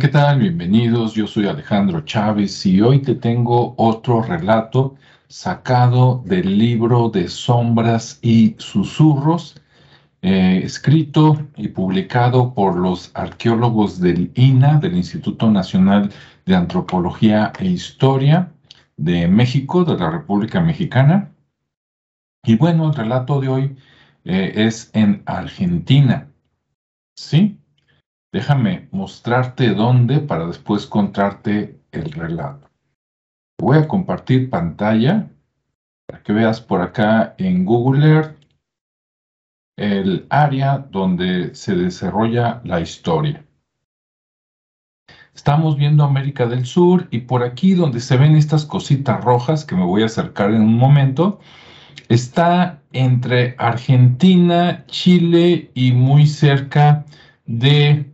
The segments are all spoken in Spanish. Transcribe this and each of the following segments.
¿qué tal? Bienvenidos, yo soy Alejandro Chávez y hoy te tengo otro relato sacado del libro de Sombras y Susurros, eh, escrito y publicado por los arqueólogos del INA, del Instituto Nacional de Antropología e Historia de México, de la República Mexicana. Y bueno, el relato de hoy eh, es en Argentina. ¿Sí? Déjame mostrarte dónde para después contarte el relato. Voy a compartir pantalla para que veas por acá en Google Earth el área donde se desarrolla la historia. Estamos viendo América del Sur y por aquí donde se ven estas cositas rojas que me voy a acercar en un momento, está entre Argentina, Chile y muy cerca de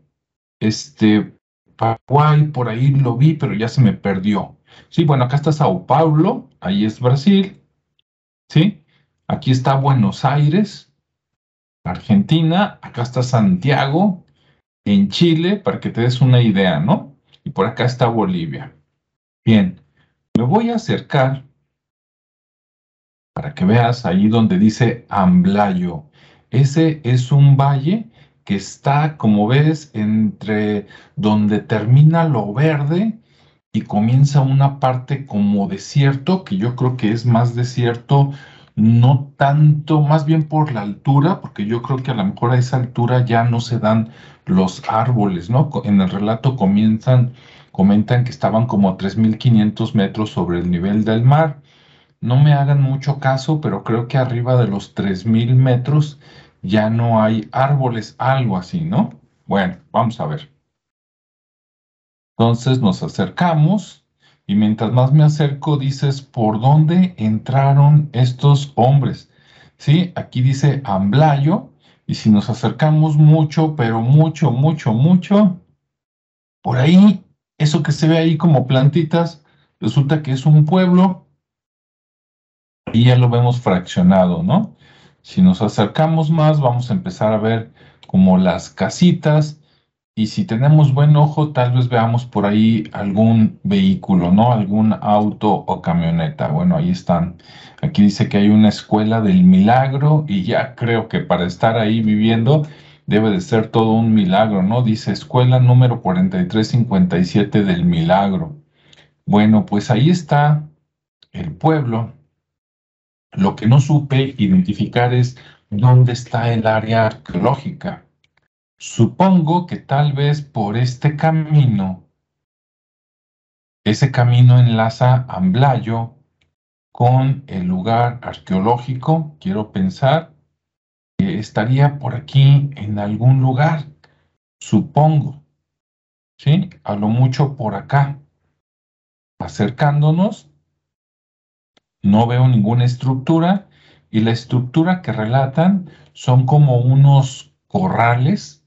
este, Paraguay, por ahí lo vi, pero ya se me perdió. Sí, bueno, acá está Sao Paulo, ahí es Brasil, ¿sí? Aquí está Buenos Aires, Argentina, acá está Santiago, en Chile, para que te des una idea, ¿no? Y por acá está Bolivia. Bien, me voy a acercar para que veas ahí donde dice Amblayo. Ese es un valle que está, como ves, entre donde termina lo verde y comienza una parte como desierto, que yo creo que es más desierto, no tanto, más bien por la altura, porque yo creo que a lo mejor a esa altura ya no se dan los árboles, ¿no? En el relato comienzan, comentan que estaban como a 3.500 metros sobre el nivel del mar. No me hagan mucho caso, pero creo que arriba de los 3.000 metros ya no hay árboles, algo así, ¿no? Bueno, vamos a ver. Entonces nos acercamos y mientras más me acerco dices, ¿por dónde entraron estos hombres? Sí, aquí dice Amblayo y si nos acercamos mucho, pero mucho, mucho, mucho, por ahí, eso que se ve ahí como plantitas, resulta que es un pueblo y ya lo vemos fraccionado, ¿no? Si nos acercamos más, vamos a empezar a ver como las casitas y si tenemos buen ojo, tal vez veamos por ahí algún vehículo, ¿no? Algún auto o camioneta. Bueno, ahí están. Aquí dice que hay una escuela del milagro y ya creo que para estar ahí viviendo debe de ser todo un milagro, ¿no? Dice escuela número 4357 del milagro. Bueno, pues ahí está el pueblo lo que no supe identificar es dónde está el área arqueológica. Supongo que tal vez por este camino, ese camino enlaza Amblayo con el lugar arqueológico, quiero pensar, que estaría por aquí en algún lugar, supongo, ¿sí? A lo mucho por acá. Acercándonos, no veo ninguna estructura y la estructura que relatan son como unos corrales,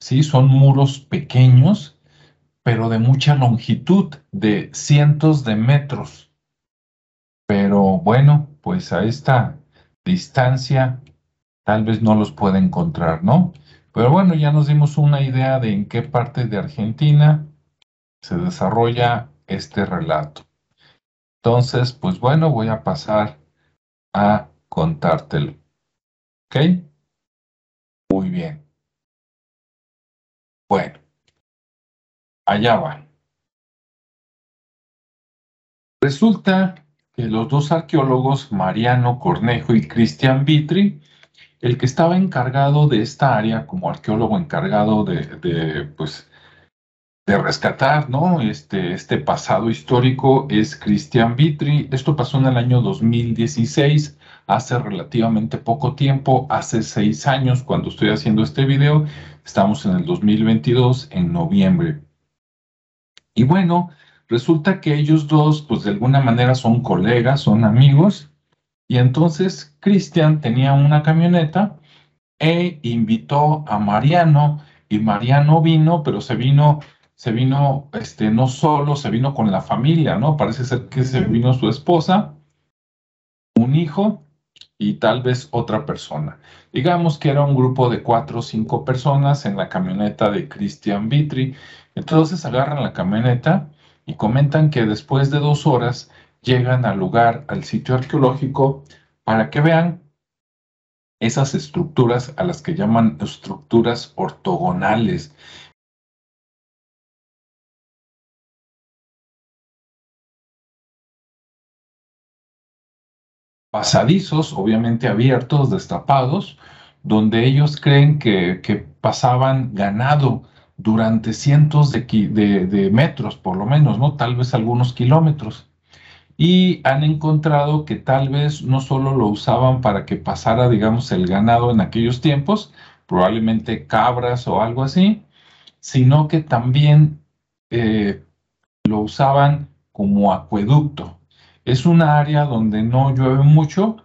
¿sí? Son muros pequeños, pero de mucha longitud, de cientos de metros. Pero bueno, pues a esta distancia tal vez no los pueda encontrar, ¿no? Pero bueno, ya nos dimos una idea de en qué parte de Argentina se desarrolla este relato. Entonces, pues bueno, voy a pasar a contártelo. ¿Ok? Muy bien. Bueno, allá va. Resulta que los dos arqueólogos, Mariano Cornejo y Cristian Vitri, el que estaba encargado de esta área como arqueólogo encargado de, de pues, de rescatar, ¿no? Este, este pasado histórico es Cristian Vitri. Esto pasó en el año 2016, hace relativamente poco tiempo, hace seis años cuando estoy haciendo este video. Estamos en el 2022, en noviembre. Y bueno, resulta que ellos dos, pues de alguna manera son colegas, son amigos. Y entonces Cristian tenía una camioneta e invitó a Mariano y Mariano vino, pero se vino se vino, este, no solo, se vino con la familia, ¿no? Parece ser que se vino su esposa, un hijo, y tal vez otra persona. Digamos que era un grupo de cuatro o cinco personas en la camioneta de Christian Vitri. Entonces agarran la camioneta y comentan que después de dos horas llegan al lugar, al sitio arqueológico, para que vean esas estructuras a las que llaman estructuras ortogonales. Pasadizos, obviamente abiertos, destapados, donde ellos creen que, pasaban ganado durante cientos de, metros, por lo menos, ¿no? Tal vez algunos kilómetros. Y han encontrado que tal vez no solo lo usaban para que pasara, digamos, el ganado en aquellos tiempos, probablemente cabras o algo así, sino que también eh, lo usaban como acueducto. Es una área donde no llueve mucho,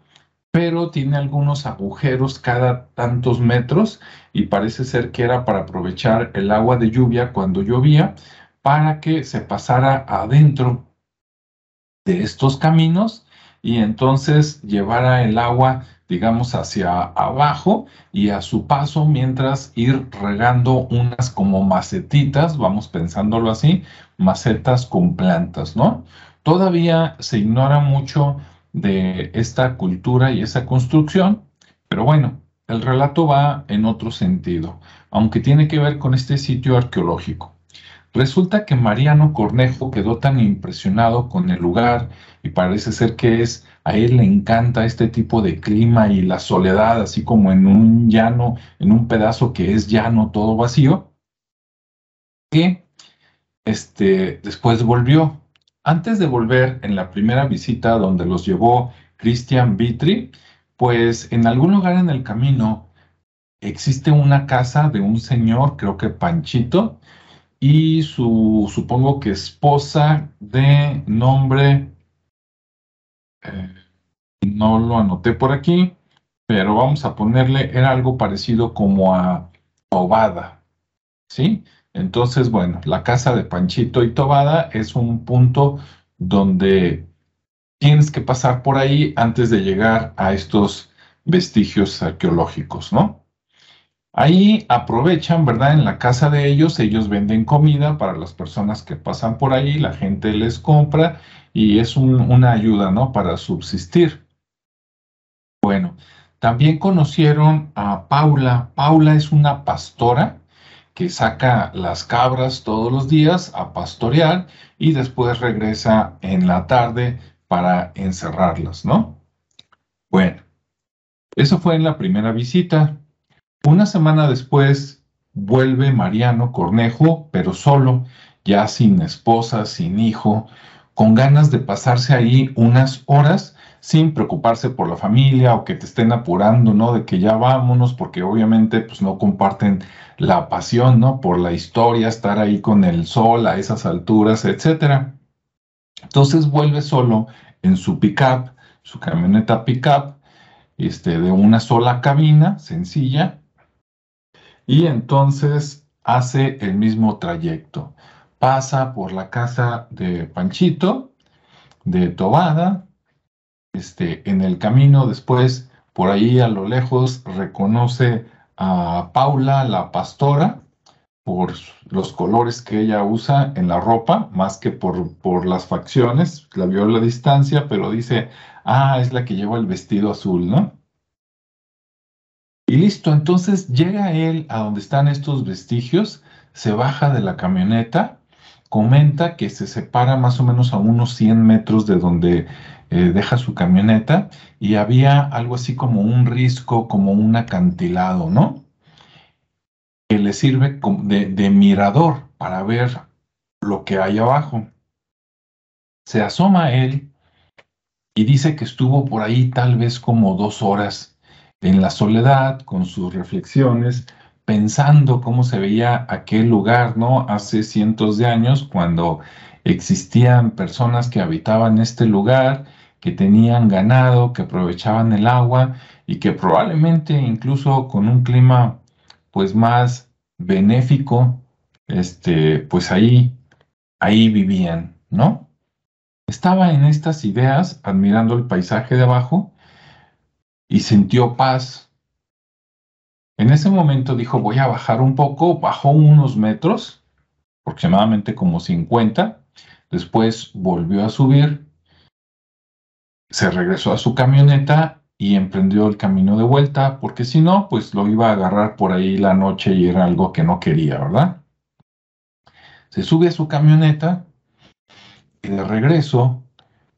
pero tiene algunos agujeros cada tantos metros y parece ser que era para aprovechar el agua de lluvia cuando llovía para que se pasara adentro de estos caminos y entonces llevara el agua, digamos, hacia abajo y a su paso mientras ir regando unas como macetitas, vamos pensándolo así, macetas con plantas, ¿no? Todavía se ignora mucho de esta cultura y esa construcción, pero bueno, el relato va en otro sentido, aunque tiene que ver con este sitio arqueológico. Resulta que Mariano Cornejo quedó tan impresionado con el lugar y parece ser que es a él le encanta este tipo de clima y la soledad, así como en un llano, en un pedazo que es llano, todo vacío, que este, después volvió antes de volver en la primera visita donde los llevó Christian Vitri, pues en algún lugar en el camino existe una casa de un señor, creo que Panchito, y su, supongo que esposa de nombre, eh, no lo anoté por aquí, pero vamos a ponerle, era algo parecido como a Obada, ¿sí? Entonces, bueno, la casa de Panchito y Tobada es un punto donde tienes que pasar por ahí antes de llegar a estos vestigios arqueológicos, ¿no? Ahí aprovechan, ¿verdad? En la casa de ellos, ellos venden comida para las personas que pasan por ahí, la gente les compra y es una ayuda, ¿no? Para subsistir. Bueno, también conocieron a Paula. Paula es una pastora que saca las cabras todos los días a pastorear y después regresa en la tarde para encerrarlas, ¿no? Bueno, eso fue en la primera visita. Una semana después vuelve Mariano Cornejo, pero solo, ya sin esposa, sin hijo, con ganas de pasarse ahí unas horas sin preocuparse por la familia o que te estén apurando, ¿no? De que ya vámonos, porque obviamente pues no comparten la pasión, ¿no? Por la historia, estar ahí con el sol a esas alturas, etcétera. Entonces vuelve solo en su pickup, su camioneta pickup, este, de una sola cabina, sencilla, y entonces hace el mismo trayecto. Pasa por la casa de Panchito, de Tobada, este, en el camino después, por ahí a lo lejos, reconoce a Paula, la pastora, por los colores que ella usa en la ropa, más que por, por las facciones, la vio a la distancia, pero dice, ah, es la que lleva el vestido azul, ¿no? Y listo, entonces llega él a donde están estos vestigios, se baja de la camioneta, comenta que se separa más o menos a unos 100 metros de donde eh, deja su camioneta y había algo así como un risco, como un acantilado, ¿no? Que le sirve de, de mirador para ver lo que hay abajo. Se asoma él y dice que estuvo por ahí tal vez como dos horas en la soledad con sus reflexiones, pensando cómo se veía aquel lugar, ¿no? Hace cientos de años, cuando existían personas que habitaban este lugar que tenían ganado, que aprovechaban el agua y que probablemente incluso con un clima pues más benéfico, este, pues ahí, ahí vivían, ¿no? Estaba en estas ideas, admirando el paisaje de abajo, y sintió paz. En ese momento dijo, voy a bajar un poco, bajó unos metros, aproximadamente como 50, después volvió a subir, se regresó a su camioneta y emprendió el camino de vuelta, porque si no, pues lo iba a agarrar por ahí la noche y era algo que no quería, ¿verdad? Se sube a su camioneta y de regreso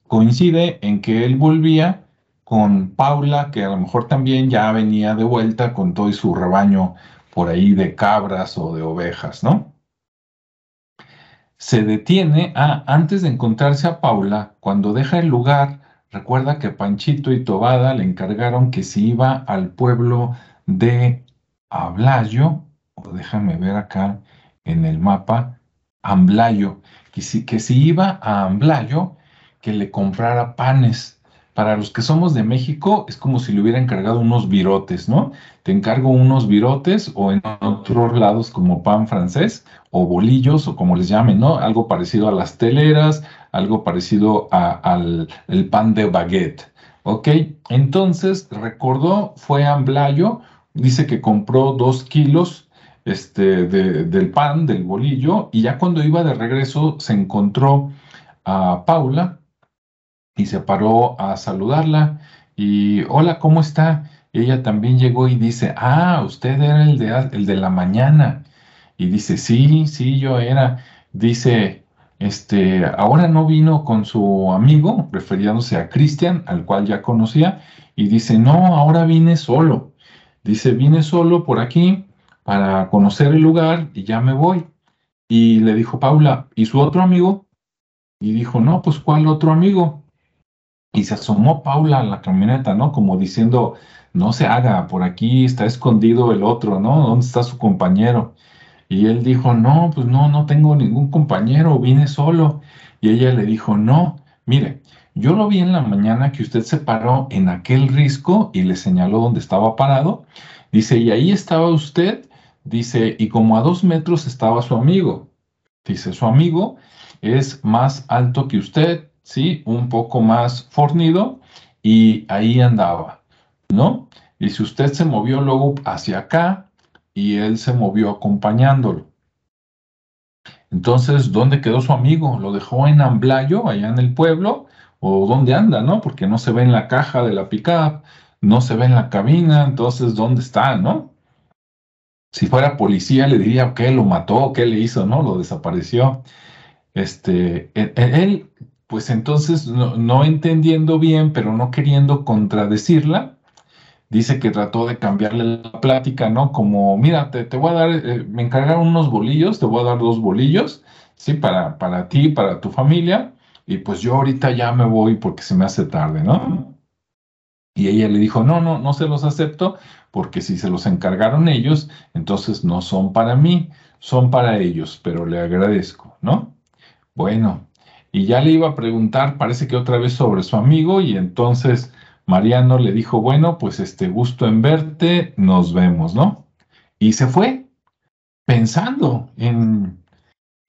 coincide en que él volvía con Paula, que a lo mejor también ya venía de vuelta con todo su rebaño por ahí de cabras o de ovejas, ¿no? Se detiene, ah, antes de encontrarse a Paula, cuando deja el lugar, Recuerda que Panchito y Tobada le encargaron que si iba al pueblo de Ablayo, o déjame ver acá en el mapa, Amblayo, que si, que si iba a Amblayo, que le comprara panes para los que somos de México es como si le hubiera encargado unos virotes, ¿no? Te encargo unos virotes o en otros lados como pan francés o bolillos o como les llamen, ¿no? Algo parecido a las teleras, algo parecido al el pan de baguette, ¿ok? Entonces recordó, fue a Amblayo, dice que compró dos kilos este, del pan, del bolillo, y ya cuando iba de regreso se encontró a Paula, y se paró a saludarla y hola, ¿cómo está? ella también llegó y dice, ah, usted era el de, el de la mañana. Y dice, sí, sí, yo era. Dice, este, ahora no vino con su amigo, refiriéndose a Cristian, al cual ya conocía, y dice, no, ahora vine solo. Dice, vine solo por aquí para conocer el lugar y ya me voy. Y le dijo Paula, ¿y su otro amigo? Y dijo, no, pues ¿cuál otro amigo? Y se asomó Paula a la camioneta, ¿no? Como diciendo, no se haga, por aquí está escondido el otro, ¿no? ¿Dónde está su compañero? Y él dijo, no, pues no, no tengo ningún compañero, vine solo. Y ella le dijo, no, mire, yo lo vi en la mañana que usted se paró en aquel risco y le señaló dónde estaba parado. Dice, y ahí estaba usted, dice, y como a dos metros estaba su amigo. Dice, su amigo es más alto que usted, ¿sí? Un poco más fornido y ahí andaba, ¿no? Si usted se movió luego hacia acá y él se movió acompañándolo. Entonces, ¿dónde quedó su amigo? ¿Lo dejó en Amblayo, allá en el pueblo? ¿O dónde anda, no? Porque no se ve en la caja de la pickup, no se ve en la cabina, entonces, ¿dónde está, no? Si fuera policía, le diría, ¿qué lo mató? ¿Qué le hizo? ¿No? Lo desapareció. Este, él pues entonces no, entendiendo bien, pero no queriendo contradecirla, dice que trató de cambiarle la plática, ¿no? Como, mira, te, voy a dar, eh, me encargaron unos bolillos, te voy a dar dos bolillos, ¿sí? Para, para ti, para tu familia, y pues yo ahorita ya me voy porque se me hace tarde, ¿no? Y ella le dijo, no, no, no se los acepto, porque si se los encargaron ellos, entonces no son para mí, son para ellos, pero le agradezco, ¿no? Bueno, y ya le iba a preguntar, parece que otra vez sobre su amigo, y entonces Mariano le dijo, bueno, pues este gusto en verte, nos vemos, ¿no? Y se fue pensando en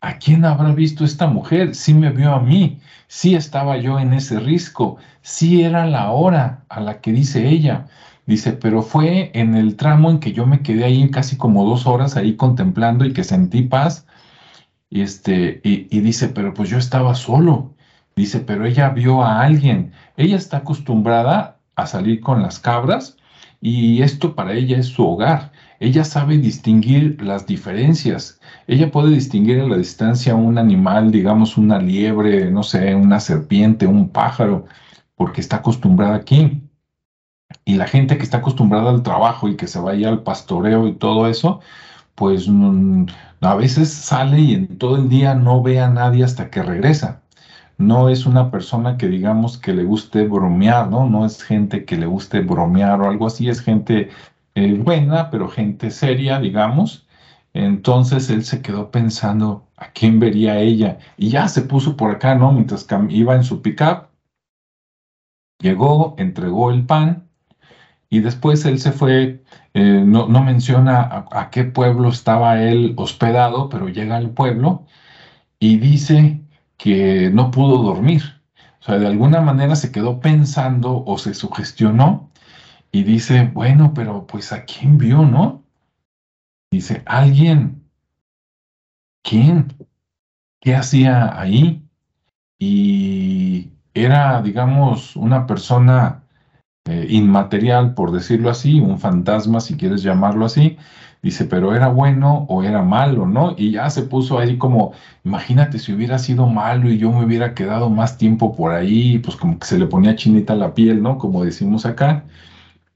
a quién habrá visto esta mujer, sí me vio a mí, sí estaba yo en ese risco, sí era la hora a la que dice ella. Dice, pero fue en el tramo en que yo me quedé ahí casi como dos horas ahí contemplando y que sentí paz y, este, y, dice, pero pues yo estaba solo. Dice, pero ella vio a alguien. Ella está acostumbrada a salir con las cabras y esto para ella es su hogar. Ella sabe distinguir las diferencias. Ella puede distinguir a la distancia un animal, digamos una liebre, no sé, una serpiente, un pájaro, porque está acostumbrada aquí. Y la gente que está acostumbrada al trabajo y que se vaya al pastoreo y todo eso, pues mm, a veces sale y en todo el día no ve a nadie hasta que regresa. No es una persona que digamos que le guste bromear, ¿no? No es gente que le guste bromear o algo así, es gente eh, buena, pero gente seria, digamos. Entonces él se quedó pensando a quién vería ella y ya se puso por acá, ¿no? Mientras iba en su pickup, llegó, entregó el pan y después él se fue, eh, no, menciona a, qué pueblo estaba él hospedado, pero llega al pueblo y dice que no pudo dormir. O sea, de alguna manera se quedó pensando o se sugestionó y dice, bueno, pero pues ¿a quién vio, no? Dice, alguien. ¿Quién? ¿Qué hacía ahí? Y era, digamos, una persona eh, inmaterial, por decirlo así, un fantasma, si quieres llamarlo así. Dice, pero era bueno o era malo, ¿no? Y ya se puso ahí como, imagínate si hubiera sido malo y yo me hubiera quedado más tiempo por ahí, pues como que se le ponía chinita la piel, ¿no? Como decimos acá.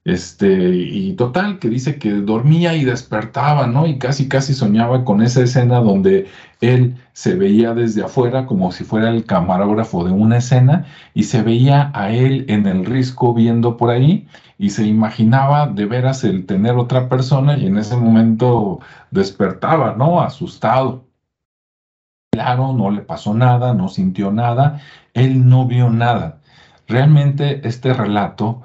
Este, y total, que dice que dormía y despertaba, ¿no? Y casi, casi soñaba con esa escena donde él se veía desde afuera como si fuera el camarógrafo de una escena y se veía a él en el risco viendo por ahí y se imaginaba de veras el tener otra persona y en ese momento despertaba, ¿no? Asustado. Claro, no le pasó nada, no sintió nada, él no vio nada. Realmente este relato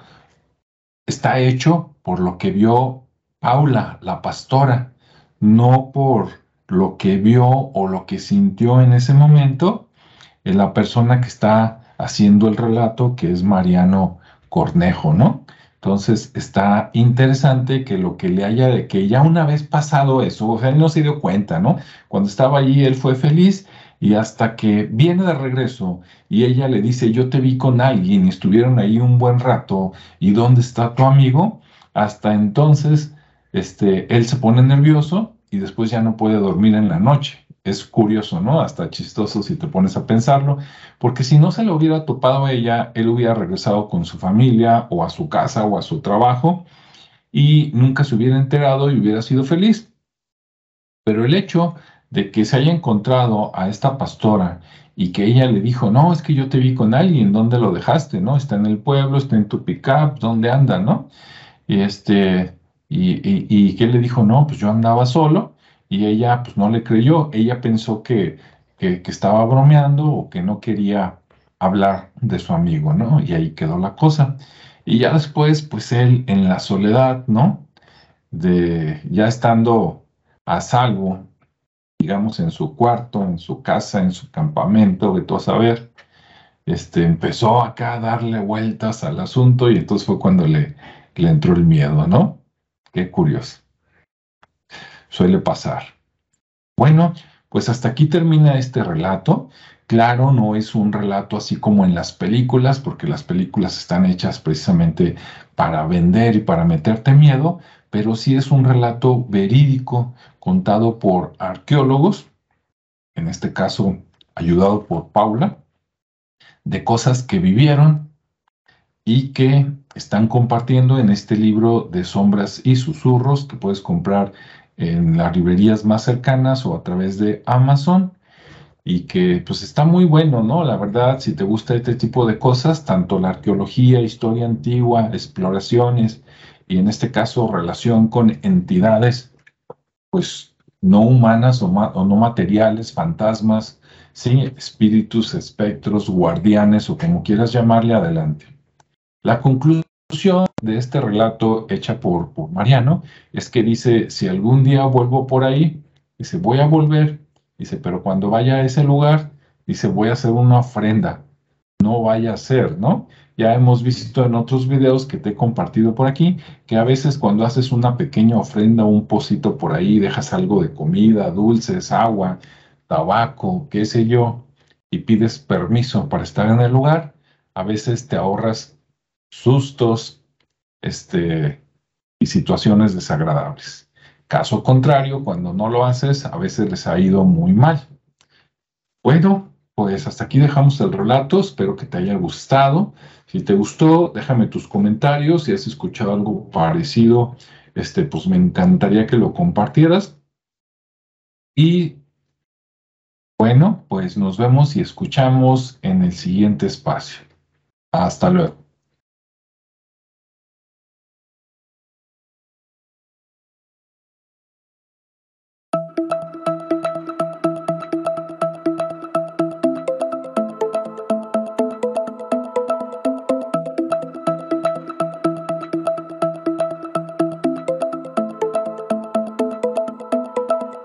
está hecho por lo que vio Paula, la pastora, no por lo que vio o lo que sintió en ese momento en la persona que está haciendo el relato, que es Mariano Cornejo, ¿no? Entonces está interesante que lo que le haya, de que ya una vez pasado eso, o sea, él no se dio cuenta, ¿no? Cuando estaba allí él fue feliz y hasta que viene de regreso y ella le dice, yo te vi con alguien y estuvieron ahí un buen rato, ¿y dónde está tu amigo? Hasta entonces, este, él se pone nervioso y después ya no puede dormir en la noche. Es curioso, ¿no? Hasta chistoso si te pones a pensarlo, porque si no se le hubiera topado a ella, él hubiera regresado con su familia o a su casa o a su trabajo y nunca se hubiera enterado y hubiera sido feliz. Pero el hecho de que se haya encontrado a esta pastora y que ella le dijo, no, es que yo te vi con alguien, ¿dónde lo dejaste? ¿No? Está en el pueblo, está en tu pickup, ¿dónde anda? ¿No? Y este, y, y, que le dijo, no, pues yo andaba solo, y ella pues no le creyó, ella pensó que, que estaba bromeando o que no quería hablar de su amigo, ¿no? Y ahí quedó la cosa. Y ya después, pues él en la soledad, ¿no? De ya estando a salvo digamos, en su cuarto, en su casa, en su campamento, de todo saber, este, empezó acá a darle vueltas al asunto y entonces fue cuando le, le entró el miedo, ¿no? Qué curioso. Suele pasar. Bueno, pues hasta aquí termina este relato. Claro, no es un relato así como en las películas, porque las películas están hechas precisamente para vender y para meterte miedo, pero sí es un relato verídico contado por arqueólogos, en este caso ayudado por Paula, de cosas que vivieron y que están compartiendo en este libro de sombras y susurros que puedes comprar en las librerías más cercanas o a través de Amazon y que pues está muy bueno, ¿no? La verdad, si te gusta este tipo de cosas, tanto la arqueología, historia antigua, exploraciones, y en este caso relación con entidades, pues no humanas o, no materiales, fantasmas, ¿sí? espíritus, espectros, guardianes o como quieras llamarle adelante. La conclusión de este relato hecha por, por Mariano es que dice, si algún día vuelvo por ahí, dice, voy a volver, dice, pero cuando vaya a ese lugar, dice, voy a hacer una ofrenda, no vaya a ser, ¿no? Ya hemos visto en otros videos que te he compartido por aquí que a veces cuando haces una pequeña ofrenda, un pocito por ahí, dejas algo de comida, dulces, agua, tabaco, qué sé yo, y pides permiso para estar en el lugar, a veces te ahorras sustos este, y situaciones desagradables. Caso contrario, cuando no lo haces, a veces les ha ido muy mal. Bueno, pues hasta aquí dejamos el relato, espero que te haya gustado. Si te gustó, déjame tus comentarios. Si has escuchado algo parecido, este, pues me encantaría que lo compartieras. Y bueno, pues nos vemos y escuchamos en el siguiente espacio. Hasta luego.